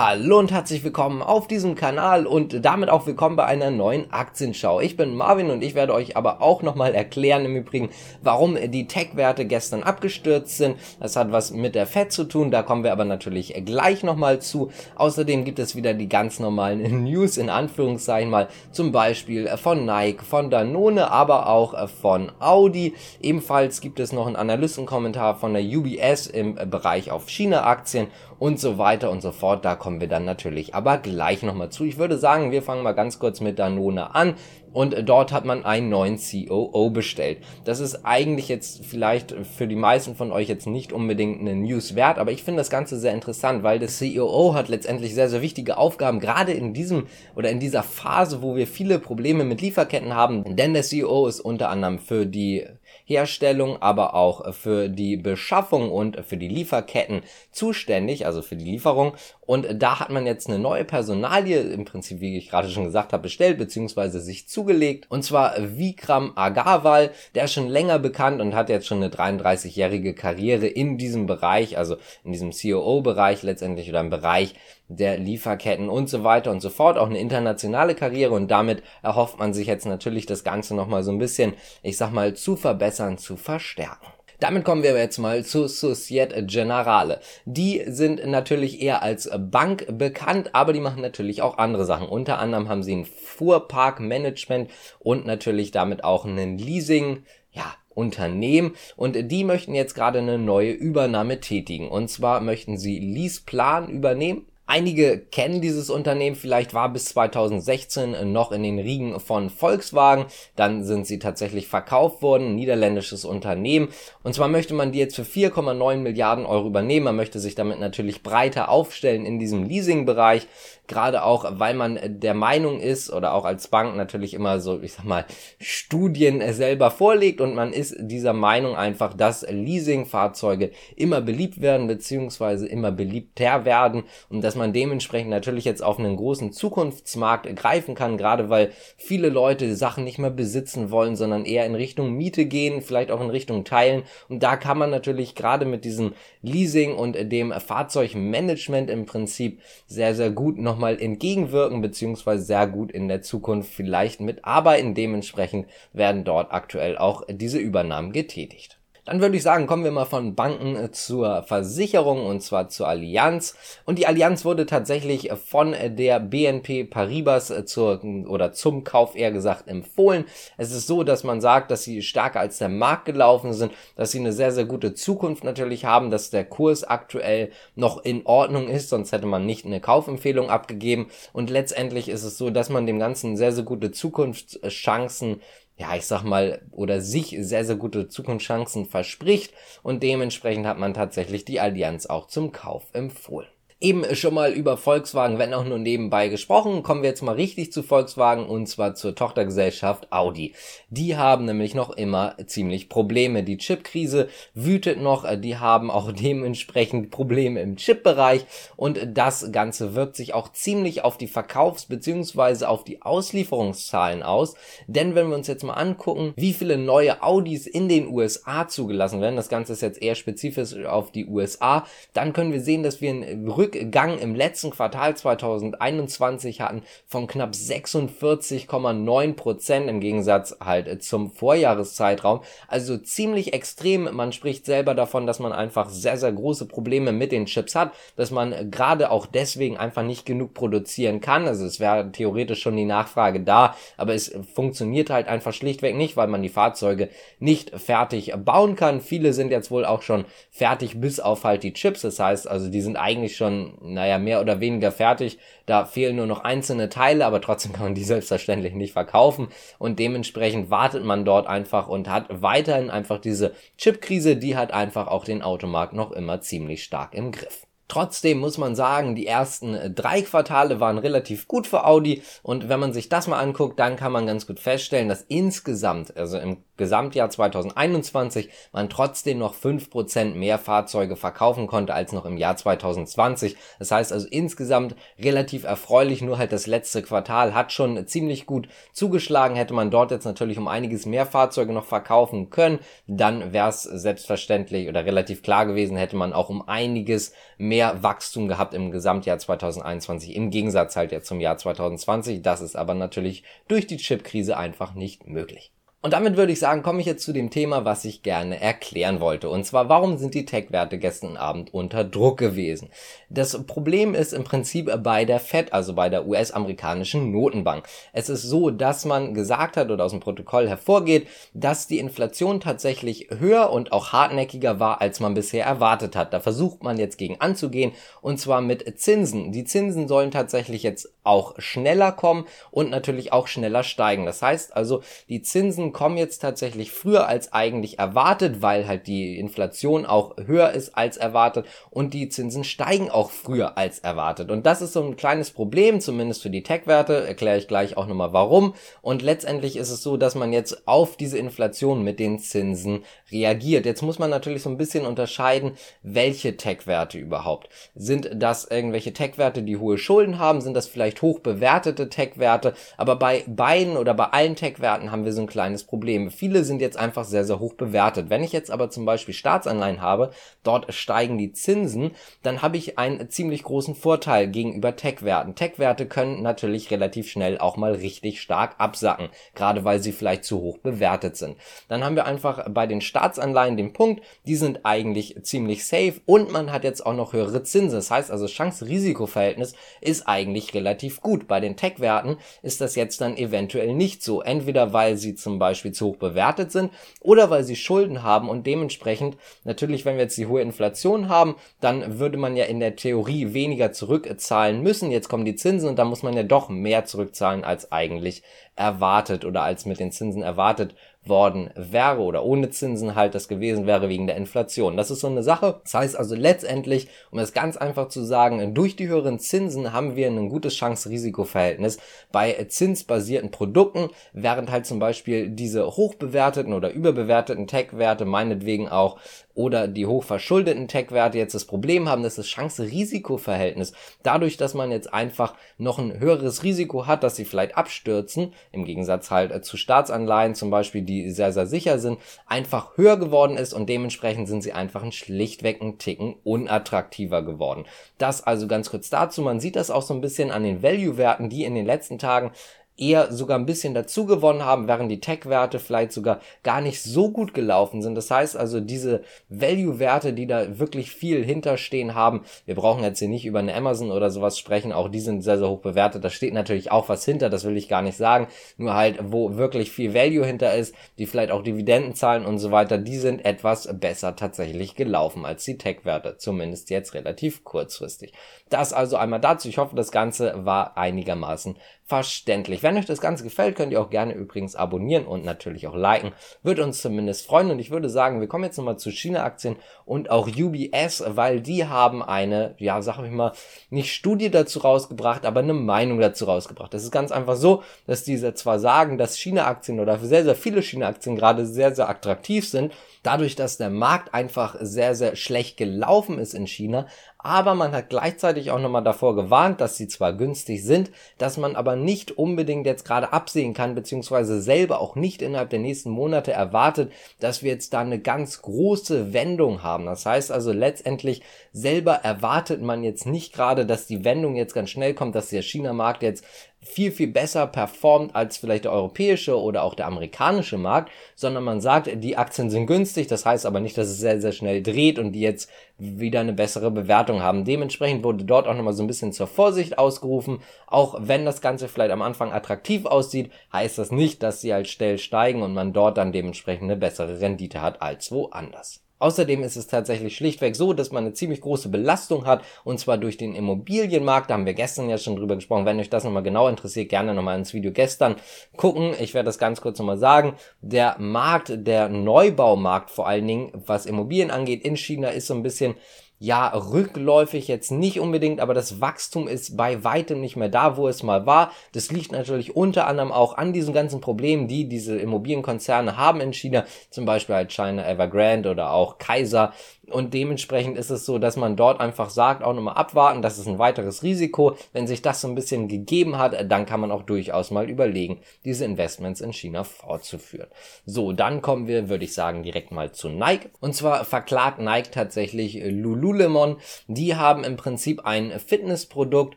Hallo und herzlich willkommen auf diesem Kanal und damit auch willkommen bei einer neuen Aktienschau. Ich bin Marvin und ich werde euch aber auch nochmal erklären im Übrigen, warum die Tech-Werte gestern abgestürzt sind. Das hat was mit der Fed zu tun, da kommen wir aber natürlich gleich nochmal zu. Außerdem gibt es wieder die ganz normalen News in Anführungszeichen mal, zum Beispiel von Nike, von Danone, aber auch von Audi. Ebenfalls gibt es noch einen Analystenkommentar von der UBS im Bereich auf China-Aktien und so weiter und so fort. Da kommen wir dann natürlich aber gleich nochmal zu. Ich würde sagen, wir fangen mal ganz kurz mit Danone an und dort hat man einen neuen COO bestellt. Das ist eigentlich jetzt vielleicht für die meisten von euch jetzt nicht unbedingt eine News wert, aber ich finde das Ganze sehr interessant, weil der COO hat letztendlich sehr, sehr wichtige Aufgaben, gerade in diesem oder in dieser Phase, wo wir viele Probleme mit Lieferketten haben, denn der CEO ist unter anderem für die Herstellung, aber auch für die Beschaffung und für die Lieferketten zuständig, also für die Lieferung. Und da hat man jetzt eine neue Personalie, im Prinzip, wie ich gerade schon gesagt habe, bestellt, beziehungsweise sich zugelegt. Und zwar Vikram Agarwal, der ist schon länger bekannt und hat jetzt schon eine 33-jährige Karriere in diesem Bereich, also in diesem COO-Bereich letztendlich oder im Bereich der Lieferketten und so weiter und so fort. Auch eine internationale Karriere und damit erhofft man sich jetzt natürlich das Ganze nochmal so ein bisschen, ich sag mal, zu verbessern, zu verstärken. Damit kommen wir jetzt mal zu Societe Generale. Die sind natürlich eher als Bank bekannt, aber die machen natürlich auch andere Sachen. Unter anderem haben sie ein Fuhrparkmanagement und natürlich damit auch einen Leasing, ja, Unternehmen und die möchten jetzt gerade eine neue Übernahme tätigen. Und zwar möchten sie Leaseplan übernehmen Einige kennen dieses Unternehmen, vielleicht war bis 2016 noch in den Riegen von Volkswagen, dann sind sie tatsächlich verkauft worden, niederländisches Unternehmen. Und zwar möchte man die jetzt für 4,9 Milliarden Euro übernehmen. Man möchte sich damit natürlich breiter aufstellen in diesem Leasing-Bereich gerade auch, weil man der Meinung ist oder auch als Bank natürlich immer so, ich sag mal, Studien selber vorlegt und man ist dieser Meinung einfach, dass Leasingfahrzeuge immer beliebt werden beziehungsweise immer beliebter werden und dass man dementsprechend natürlich jetzt auf einen großen Zukunftsmarkt greifen kann, gerade weil viele Leute Sachen nicht mehr besitzen wollen, sondern eher in Richtung Miete gehen, vielleicht auch in Richtung Teilen und da kann man natürlich gerade mit diesem Leasing und dem Fahrzeugmanagement im Prinzip sehr, sehr gut noch nochmal entgegenwirken, beziehungsweise sehr gut in der Zukunft vielleicht mitarbeiten. Dementsprechend werden dort aktuell auch diese Übernahmen getätigt. Dann würde ich sagen, kommen wir mal von Banken äh, zur Versicherung und zwar zur Allianz. Und die Allianz wurde tatsächlich von der BNP Paribas äh, zur oder zum Kauf eher gesagt empfohlen. Es ist so, dass man sagt, dass sie stärker als der Markt gelaufen sind, dass sie eine sehr, sehr gute Zukunft natürlich haben, dass der Kurs aktuell noch in Ordnung ist, sonst hätte man nicht eine Kaufempfehlung abgegeben. Und letztendlich ist es so, dass man dem Ganzen sehr, sehr gute Zukunftschancen ja, ich sag mal, oder sich sehr, sehr gute Zukunftschancen verspricht. Und dementsprechend hat man tatsächlich die Allianz auch zum Kauf empfohlen eben schon mal über Volkswagen, wenn auch nur nebenbei gesprochen. Kommen wir jetzt mal richtig zu Volkswagen und zwar zur Tochtergesellschaft Audi. Die haben nämlich noch immer ziemlich Probleme. Die Chipkrise wütet noch, die haben auch dementsprechend Probleme im Chipbereich und das Ganze wirkt sich auch ziemlich auf die Verkaufs- bzw. auf die Auslieferungszahlen aus. Denn wenn wir uns jetzt mal angucken, wie viele neue Audis in den USA zugelassen werden, das Ganze ist jetzt eher spezifisch auf die USA, dann können wir sehen, dass wir einen Rückgang im letzten Quartal 2021 hatten von knapp 46,9 Prozent im Gegensatz halt zum Vorjahreszeitraum. Also ziemlich extrem. Man spricht selber davon, dass man einfach sehr, sehr große Probleme mit den Chips hat, dass man gerade auch deswegen einfach nicht genug produzieren kann. Also es wäre theoretisch schon die Nachfrage da, aber es funktioniert halt einfach schlichtweg nicht, weil man die Fahrzeuge nicht fertig bauen kann. Viele sind jetzt wohl auch schon fertig bis auf halt die Chips. Das heißt also, die sind eigentlich schon naja, mehr oder weniger fertig. Da fehlen nur noch einzelne Teile, aber trotzdem kann man die selbstverständlich nicht verkaufen. Und dementsprechend wartet man dort einfach und hat weiterhin einfach diese Chipkrise, die hat einfach auch den Automarkt noch immer ziemlich stark im Griff. Trotzdem muss man sagen, die ersten drei Quartale waren relativ gut für Audi und wenn man sich das mal anguckt, dann kann man ganz gut feststellen, dass insgesamt, also im Gesamtjahr 2021 man trotzdem noch 5% mehr Fahrzeuge verkaufen konnte als noch im Jahr 2020. Das heißt also insgesamt relativ erfreulich, nur halt das letzte Quartal hat schon ziemlich gut zugeschlagen. Hätte man dort jetzt natürlich um einiges mehr Fahrzeuge noch verkaufen können, dann wäre es selbstverständlich oder relativ klar gewesen, hätte man auch um einiges mehr Wachstum gehabt im Gesamtjahr 2021, im Gegensatz halt jetzt zum Jahr 2020. Das ist aber natürlich durch die Chipkrise einfach nicht möglich. Und damit würde ich sagen, komme ich jetzt zu dem Thema, was ich gerne erklären wollte. Und zwar, warum sind die Tech-Werte gestern Abend unter Druck gewesen? Das Problem ist im Prinzip bei der Fed, also bei der US-amerikanischen Notenbank. Es ist so, dass man gesagt hat oder aus dem Protokoll hervorgeht, dass die Inflation tatsächlich höher und auch hartnäckiger war, als man bisher erwartet hat. Da versucht man jetzt gegen anzugehen und zwar mit Zinsen. Die Zinsen sollen tatsächlich jetzt auch schneller kommen und natürlich auch schneller steigen. Das heißt also, die Zinsen Zinsen kommen jetzt tatsächlich früher als eigentlich erwartet, weil halt die Inflation auch höher ist als erwartet und die Zinsen steigen auch früher als erwartet. Und das ist so ein kleines Problem, zumindest für die Tech-Werte, erkläre ich gleich auch nochmal warum. Und letztendlich ist es so, dass man jetzt auf diese Inflation mit den Zinsen reagiert. Jetzt muss man natürlich so ein bisschen unterscheiden, welche Tech-Werte überhaupt. Sind das irgendwelche Tech-Werte, die hohe Schulden haben? Sind das vielleicht hoch bewertete Tech-Werte? Aber bei beiden oder bei allen Tech-Werten haben wir so ein kleines kleines Problem. Viele sind jetzt einfach sehr, sehr hoch bewertet. Wenn ich jetzt aber zum Beispiel Staatsanleihen habe, dort steigen die Zinsen, dann habe ich einen ziemlich großen Vorteil gegenüber Tech-Werten. Tech-Werte können natürlich relativ schnell auch mal richtig stark absacken, gerade weil sie vielleicht zu hoch bewertet sind. Dann haben wir einfach bei den Staatsanleihen den Punkt, die sind eigentlich ziemlich safe und man hat jetzt auch noch höhere Zinsen. Das heißt also Chance-Risiko-Verhältnis ist eigentlich relativ gut. Bei den Tech-Werten ist das jetzt dann eventuell nicht so. Entweder weil sie zum Beispiel Zu hoch bewertet sind oder weil sie Schulden haben und dementsprechend natürlich, wenn wir jetzt die hohe Inflation haben, dann würde man ja in der Theorie weniger zurückzahlen müssen. Jetzt kommen die Zinsen und da muss man ja doch mehr zurückzahlen als eigentlich erwartet oder als mit den Zinsen erwartet worden wäre oder ohne Zinsen halt das gewesen wäre wegen der Inflation. Das ist so eine Sache. Das heißt also letztendlich, um es ganz einfach zu sagen, durch die höheren Zinsen haben wir ein gutes Chance-Risiko-Verhältnis bei zinsbasierten Produkten, während halt zum Beispiel diese hochbewerteten oder überbewerteten Tech-Werte meinetwegen auch oder die hochverschuldeten Tech-Werte jetzt das Problem haben, dass das Chance-Risiko-Verhältnis dadurch, dass man jetzt einfach noch ein höheres Risiko hat, dass sie vielleicht abstürzen, im Gegensatz halt äh, zu Staatsanleihen zum Beispiel, die sehr, sehr sicher sind, einfach höher geworden ist und dementsprechend sind sie einfach ein schlichtweg ein Ticken unattraktiver geworden. Das also ganz kurz dazu. Man sieht das auch so ein bisschen an den Value-Werten, die in den letzten Tagen eher sogar ein bisschen dazu gewonnen haben, während die Tech-Werte vielleicht sogar gar nicht so gut gelaufen sind. Das heißt also, diese Value-Werte, die da wirklich viel hinterstehen haben, wir brauchen jetzt hier nicht über eine Amazon oder sowas sprechen, auch die sind sehr, sehr hoch bewertet. Da steht natürlich auch was hinter, das will ich gar nicht sagen. Nur halt, wo wirklich viel Value hinter ist, die vielleicht auch Dividenden zahlen und so weiter, die sind etwas besser tatsächlich gelaufen als die Tech-Werte, zumindest jetzt relativ kurzfristig. Das also einmal dazu. Ich hoffe, das Ganze war einigermaßen verständlich. Wenn euch das Ganze gefällt, könnt ihr auch gerne übrigens abonnieren und natürlich auch liken. Würde uns zumindest freuen und ich würde sagen, wir kommen jetzt nochmal zu China-Aktien und auch UBS, weil die haben eine, ja, sag ich mal, nicht Studie dazu rausgebracht, aber eine Meinung dazu rausgebracht. Es ist ganz einfach so, dass diese zwar sagen, dass China-Aktien oder sehr, sehr viele China-Aktien gerade sehr, sehr attraktiv sind, dadurch, dass der Markt einfach sehr, sehr schlecht gelaufen ist in China, aber man hat gleichzeitig auch nochmal davor gewarnt, dass sie zwar günstig sind, dass man aber nicht unbedingt jetzt gerade absehen kann, beziehungsweise selber auch nicht innerhalb der nächsten Monate erwartet, dass wir jetzt da eine ganz große Wendung haben. Das heißt also letztendlich selber erwartet man jetzt nicht gerade, dass die Wendung jetzt ganz schnell kommt, dass der China-Markt jetzt viel, viel besser performt als vielleicht der europäische oder auch der amerikanische Markt, sondern man sagt, die Aktien sind günstig, das heißt aber nicht, dass es sehr, sehr schnell dreht und die jetzt wieder eine bessere Bewertung haben. Dementsprechend wurde dort auch nochmal so ein bisschen zur Vorsicht ausgerufen. Auch wenn das Ganze vielleicht am Anfang attraktiv aussieht, heißt das nicht, dass sie als schnell steigen und man dort dann dementsprechend eine bessere Rendite hat als woanders. Außerdem ist es tatsächlich schlichtweg so, dass man eine ziemlich große Belastung hat und zwar durch den Immobilienmarkt. Da haben wir gestern ja schon drüber gesprochen. Wenn euch das nochmal genau interessiert, gerne nochmal ins Video gestern gucken. Ich werde das ganz kurz nochmal sagen. Der Markt, der Neubaumarkt vor allen Dingen, was Immobilien angeht in China, ist so ein bisschen ja, rückläufig jetzt nicht unbedingt, aber das Wachstum ist bei weitem nicht mehr da, wo es mal war. Das liegt natürlich unter anderem auch an diesen ganzen Problemen, die diese Immobilienkonzerne haben in China, zum Beispiel halt China Evergrande oder auch Kaiser. Und dementsprechend ist es so, dass man dort einfach sagt, auch nochmal abwarten, das ist ein weiteres Risiko. Wenn sich das so ein bisschen gegeben hat, dann kann man auch durchaus mal überlegen, diese Investments in China fortzuführen. So, dann kommen wir, würde ich sagen, direkt mal zu Nike. Und zwar verklagt Nike tatsächlich Lulu Lululemon, die haben im Prinzip ein Fitnessprodukt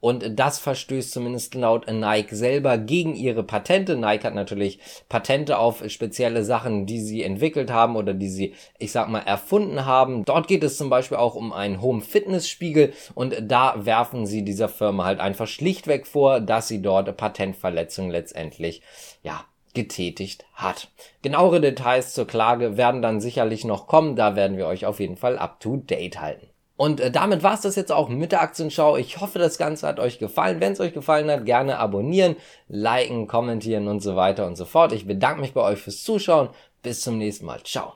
und das verstößt zumindest laut Nike selber gegen ihre Patente. Nike hat natürlich Patente auf spezielle Sachen, die sie entwickelt haben oder die sie, ich sag mal, erfunden haben. Dort geht es zum Beispiel auch um einen Home Fitness Spiegel und da werfen sie dieser Firma halt einfach schlichtweg vor, dass sie dort Patentverletzungen letztendlich, ja, getätigt hat. Genauere Details zur Klage werden dann sicherlich noch kommen, da werden wir euch auf jeden Fall up to date halten. Und äh, damit war's das jetzt auch mit der Aktienschau. Ich hoffe, das Ganze hat euch gefallen. Wenn es euch gefallen hat, gerne abonnieren, liken, kommentieren und so weiter und so fort. Ich bedanke mich bei euch fürs Zuschauen. Bis zum nächsten Mal. Ciao.